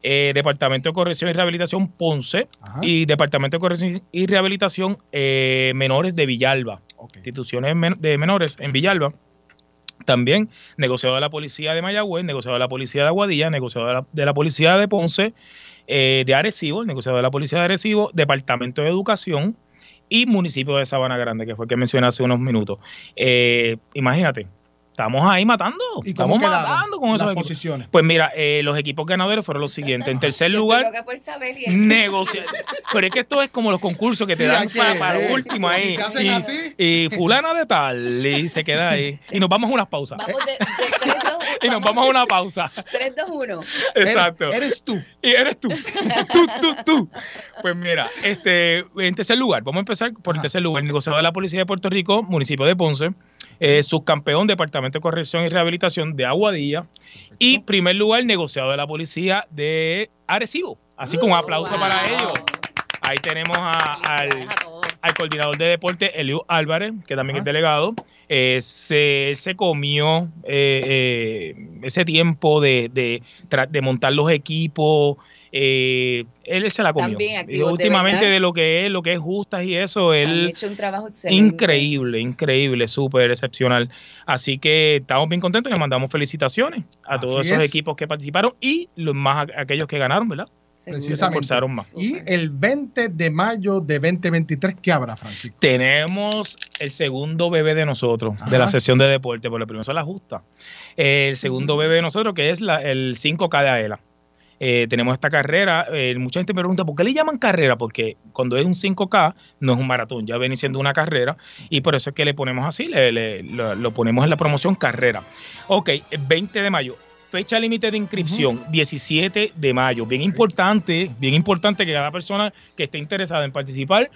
Eh, Departamento de Corrección y Rehabilitación Ponce y Departamento de Corrección y Rehabilitación eh, Menores de Villalba. Instituciones de menores en Villalba. También negociador de la Policía de Mayagüez, negociador de la Policía de Aguadilla, negociador de la, Policía de Ponce, eh, de Arecibo, el negociador de la Policía de Arecibo, Departamento de Educación y municipio de Sabana Grande, que fue el que mencioné hace unos minutos. Eh, imagínate, estamos ahí matando. ¿Y estamos matando con equipos. posiciones? Pues mira, eh, los equipos ganadores fueron los siguientes. En tercer Yo lugar, negociar. Pero es que esto es como los concursos que te Sí, dan que- para, para eh, lo último ahí. Y, así. y fulana de tal, y se queda ahí. Y nos vamos a unas pausas. Vamos de, de 3, 2, Y nos vamos a una pausa. 3, 2, 1. Exacto. Eres tú. Y eres tú. tú, tú, tú. Pues mira, este, en tercer lugar, vamos a empezar por el tercer lugar. El negociador de la Policía de Puerto Rico, municipio de Ponce, eh, subcampeón, Departamento de Corrección y Rehabilitación de Aguadilla. Y primer lugar, negociador de la Policía de Arecibo. Así que un aplauso para ellos. Ahí tenemos a- al, al coordinador de deporte, Elio Álvarez, que también es delegado. Eh, se, se comió eh, ese tiempo de, de montar los equipos. Eh, él se la comió. También Y de últimamente de lo que es, lo que es justas y eso, él hecho un trabajo excelente. increíble, increíble, súper excepcional. Así que estamos bien contentos y le mandamos felicitaciones a todos esos es. equipos que participaron y los más a- aquellos que ganaron, ¿verdad? Se Precisamente. esforzaron más. Y el 20 de mayo de 2023, ¿qué habrá, Francisco? Tenemos el segundo bebé de nosotros, de la sesión de deporte, porque lo primero son las justas. El segundo bebé de nosotros, que es la- el 5K de AELA. Eh, tenemos esta carrera. eh, mucha gente me pregunta, ¿por qué le llaman carrera? Porque cuando es un 5K, no es un maratón, ya viene siendo una carrera. Y por eso es que le ponemos así, le- le- lo, lo ponemos en la promoción carrera. Ok, el 20 de mayo. Fecha límite de inscripción, 17 de mayo. Bien importante, bien importante que cada persona que esté interesada en participar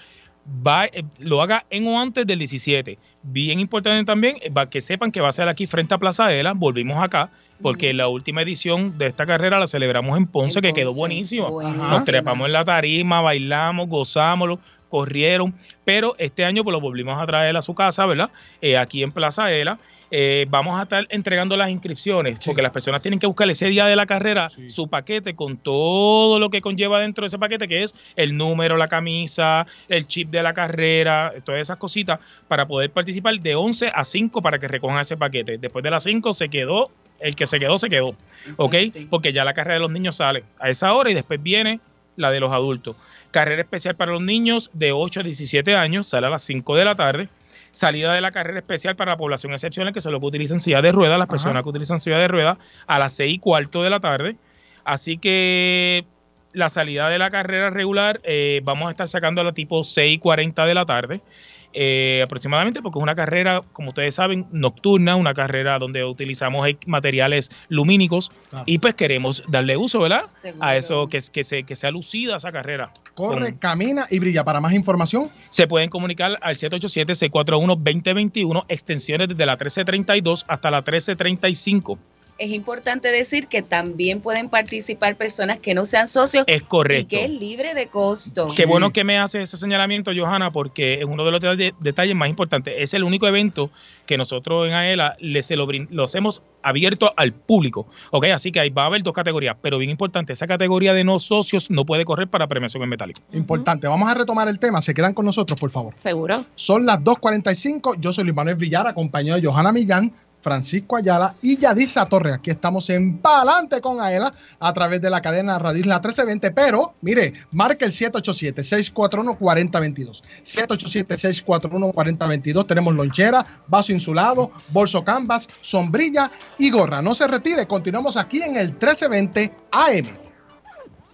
va, eh, lo haga en o antes del 17. Bien importante también va, que sepan que va a ser aquí frente a Plaza Ela, volvimos acá, porque la última edición de esta carrera la celebramos en Ponce, que quedó buenísima. Nos trepamos en la tarima, bailamos, gozámoslo, corrieron, pero este año pues lo volvimos a traer a su casa, ¿verdad? Eh, aquí en Plaza Ela. Eh, vamos a estar entregando las inscripciones, porque las personas tienen que buscar ese día de la carrera su paquete con todo lo que conlleva dentro de ese paquete, que es el número, la camisa, el chip de la carrera, todas esas cositas, para poder participar de 11 a 5 para que recojan ese paquete. Después de las 5 se quedó, el que se quedó, se quedó, ¿ok? Porque ya la carrera de los niños sale a esa hora y después viene la de los adultos. Carrera especial para los niños de 8 a 17 años, sale a las 5 de la tarde salida de la carrera especial para la población excepcional, que son los que utilizan silla de ruedas, las personas que utilizan silla de ruedas, a las seis y cuarto de la tarde. Así que la salida de la carrera regular eh, vamos a estar sacando a la tipo 6 y 40 de la tarde. Eh, aproximadamente, porque es una carrera, como ustedes saben, nocturna, una carrera donde utilizamos materiales lumínicos y pues queremos darle uso, ¿verdad? A eso, que, que, que sea lucida esa carrera. Corre, camina y brilla. Para más información, se pueden comunicar al 787-641-2021, extensiones desde la 1332 hasta la 1335 es importante decir que también pueden participar personas que no sean socios. Es correcto. Y que es libre de costo. Qué bueno que me hace ese señalamiento, Johanna, porque es uno de los detalles más importantes. Es el único evento que nosotros en AELA les lo, los hemos abierto al público. ¿ok? Así que ahí va a haber dos categorías, pero bien importante, esa categoría de no socios no puede correr para premiación en metálico. Importante. Vamos a retomar el tema. Se quedan con nosotros, por favor. Seguro. Son las 2.45. Yo soy Luis Manuel Villar, acompañado de Johanna Millán. Francisco Ayala y Yadisa Torre. Aquí estamos en Palante con Aela a través de la cadena Radio Isla 1320. Pero, mire, marque el 787-641-4022. 787-641-4022. Tenemos lonchera, vaso insulado, bolso canvas, sombrilla y gorra. No se retire, continuamos aquí en el 1320 AM.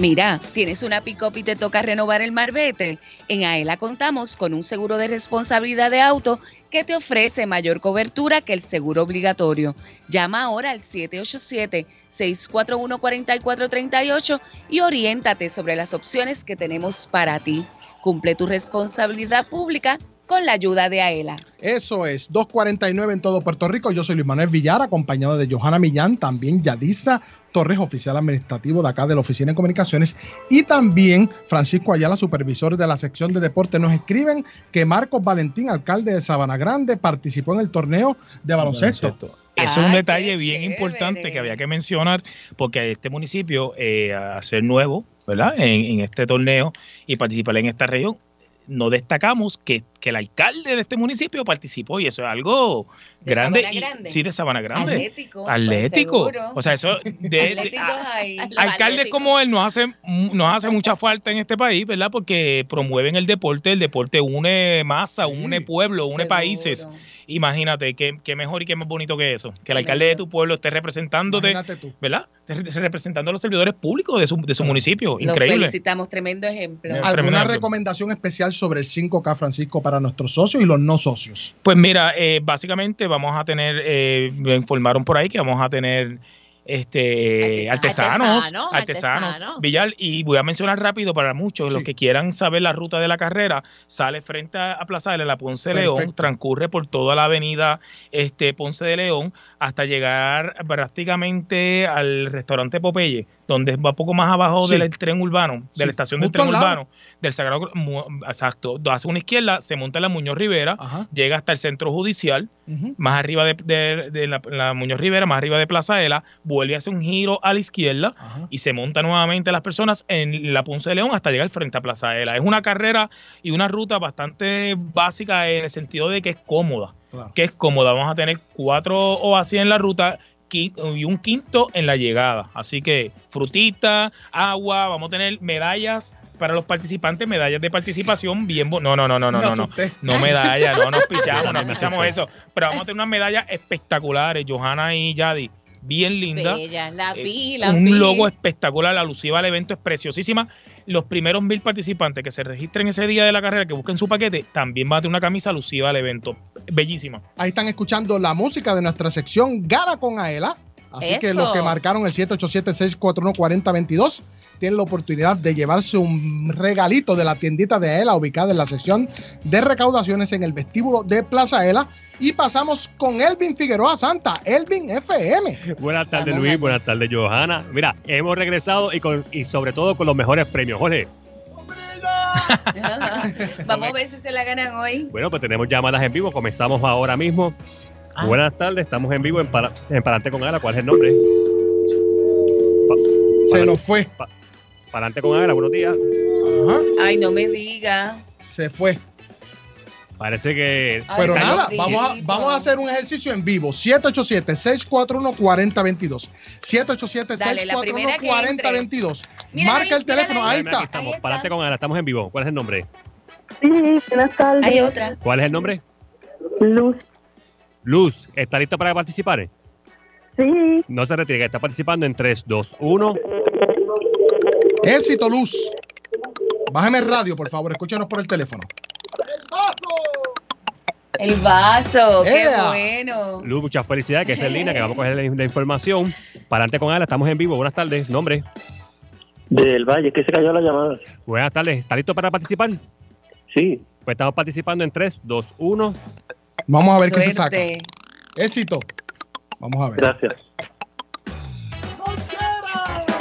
Mira, tienes una pick y te toca renovar el marbete. En AELA contamos con un seguro de responsabilidad de auto que te ofrece mayor cobertura que el seguro obligatorio. Llama ahora al 787-641-4438 y oriéntate sobre las opciones que tenemos para ti. Cumple tu responsabilidad pública con la ayuda de AELA. Eso es, 249 en todo Puerto Rico. Yo soy Luis Manuel Villar, acompañado de Johanna Millán, también Yadisa Torres, oficial administrativo de acá de la Oficina de Comunicaciones, y también Francisco Ayala, supervisor de la sección de deporte. Nos escriben que Marcos Valentín, alcalde de Sabana Grande, participó en el torneo de baloncesto. Eso es un detalle bien importante que había que mencionar, porque este municipio, eh, a ser nuevo, ¿verdad? En, en este torneo y participar en esta región, no destacamos que, que, el alcalde de este municipio participó y eso es algo grande. sí, de Sabana Grande. Atlético. Atlético. o sea, eso de, alcaldes como él nos hace, nos hace mucha falta en este país, ¿verdad? Porque promueven el deporte, el deporte une masa, une pueblo, une países. Imagínate, qué, qué, mejor y qué más bonito que eso. Que el alcalde de tu pueblo esté representándote, ¿verdad? Esté representando a los servidores públicos de su, de su municipio. Increíble. Lo felicitamos, tremendo ejemplo. ¿Alguna recomendación especial sobre el 5K, Francisco, para nuestros socios y los no socios? Pues mira, eh, básicamente vamos a tener, eh, me informaron por ahí que vamos a tener este artesanos, artesanos, Villal, y voy a mencionar rápido para muchos, los que quieran saber la ruta de la carrera, sale frente a, Plaza de la Ponce de León, transcurre por toda la avenida este Ponce de León hasta llegar prácticamente al restaurante Popeye, donde va un poco más abajo del tren urbano, de la estación del tren urbano, del Sagrado, exacto, hace una izquierda, se monta en la Muñoz Rivera, llega hasta el centro judicial, más arriba de, la, Muñoz Rivera, más arriba de Plaza Ela, vuelve a hacer un giro a la izquierda y se monta nuevamente las personas en la Ponce de León hasta llegar frente a Plaza Ela. Es una carrera y una ruta bastante básica en el sentido de que es cómoda que es cómoda. Vamos a tener cuatro o así en la ruta y un quinto en la llegada. Así que frutita, agua, vamos a tener medallas para los participantes, medallas de participación bien no, no, no, no, no, no, no, no medallas, no nos pisamos, no pisamos eso, pero vamos a tener unas medallas espectaculares, Johanna y Yadi, bien linda. la vi, la un logo espectacular, la alusiva al evento es preciosísima los primeros mil participantes que se registren ese día de la carrera, que busquen su paquete, también va a tener una camisa alusiva al evento. Bellísima. Ahí están escuchando la música de nuestra sección Gala con Aela. Así que los que marcaron el 787-641-4022 tienen la oportunidad de llevarse un regalito de la tiendita de ELA ubicada en la sección de recaudaciones en el vestíbulo de Plaza ELA. Y pasamos con Elvin Figueroa Santa, Elvin FM. Buenas tardes Luis, buenas tardes Johanna. Mira, hemos regresado y, con, y sobre todo con los mejores premios. Jorge, Vamos a ver si se la ganan hoy. Bueno, pues tenemos llamadas en vivo. Comenzamos ahora mismo. Ah. Buenas tardes, estamos en vivo en, para, Parante con Ala. ¿Cuál es el nombre? se nos fue. Parante con Ala, buenos días. Ay, no me diga. Se fue. Parece que. Pero nada, vamos a, vamos a hacer un ejercicio en vivo. 787-641-4022. 787-641-4022. Marca el teléfono, ahí, está. estamos, Parante con Ala, estamos en vivo. ¿Cuál es el nombre? Sí, buenas tardes. Hay otra. ¿Cuál es el nombre? Luz. Luz, ¿está lista para participar? Sí. No se retire, está participando en 3, 2, 1. Éxito, Luz. Bájeme el radio, por favor, escúchanos por el teléfono. El vaso, qué bueno. Luz, muchas felicidades, que es en línea, que vamos a coger la, información. Para adelante con Ala, estamos en vivo. Buenas tardes, nombre. Del Valle, que se cayó la llamada. Buenas tardes, ¿está listo para participar? Sí. Pues estamos participando en 3, 2, 1. Vamos a ver qué se saca. Éxito. Vamos a ver. Gracias.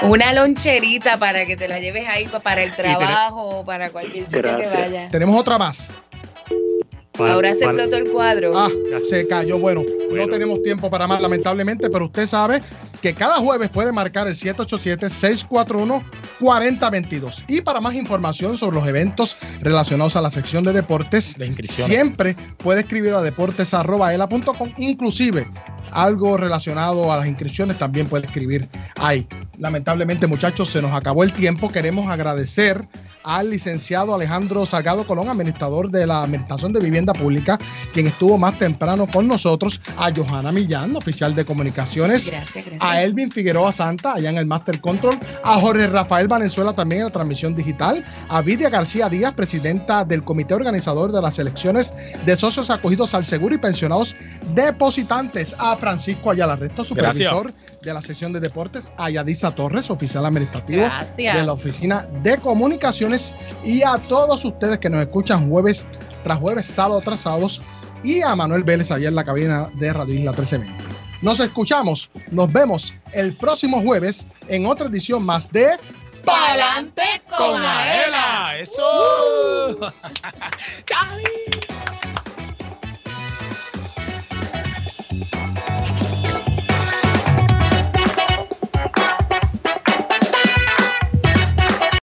Una loncherita para que te la lleves ahí para el trabajo, para cualquier sitio que vaya. Tenemos otra más. Ahora se explotó el cuadro. Ah, se cayó. Bueno, no tenemos tiempo para más, lamentablemente, pero usted sabe que cada jueves puede marcar el 787-641-4022. Y para más información sobre los eventos relacionados a la sección de deportes, siempre puede escribir a deportes.ela.com, inclusive algo relacionado a las inscripciones también puede escribir ahí. Lamentablemente, muchachos, se nos acabó el tiempo. Queremos agradecer al licenciado Alejandro Salgado Colón, administrador de la Administración de Vivienda Pública, quien estuvo más temprano con nosotros, a Johanna Millán, oficial de comunicaciones, Gracias, gracias. a Elvin Figueroa Santa, allá en el Master Control, a Jorge Rafael Valenzuela también en la transmisión digital, a Vidia García Díaz, presidenta del comité organizador de las elecciones de socios acogidos al seguro y pensionados depositantes, a Francisco Ayala Resto, supervisor de la sección de deportes, a Yadisa Torres, oficial administrativo Gracias. de la oficina de y a todos ustedes que nos escuchan jueves tras jueves, sábado tras sábados y a Manuel Vélez allá en la cabina de Radio Isla 1320. Nos escuchamos, nos vemos el próximo jueves en otra edición más de Pa'lante con Aela, eso.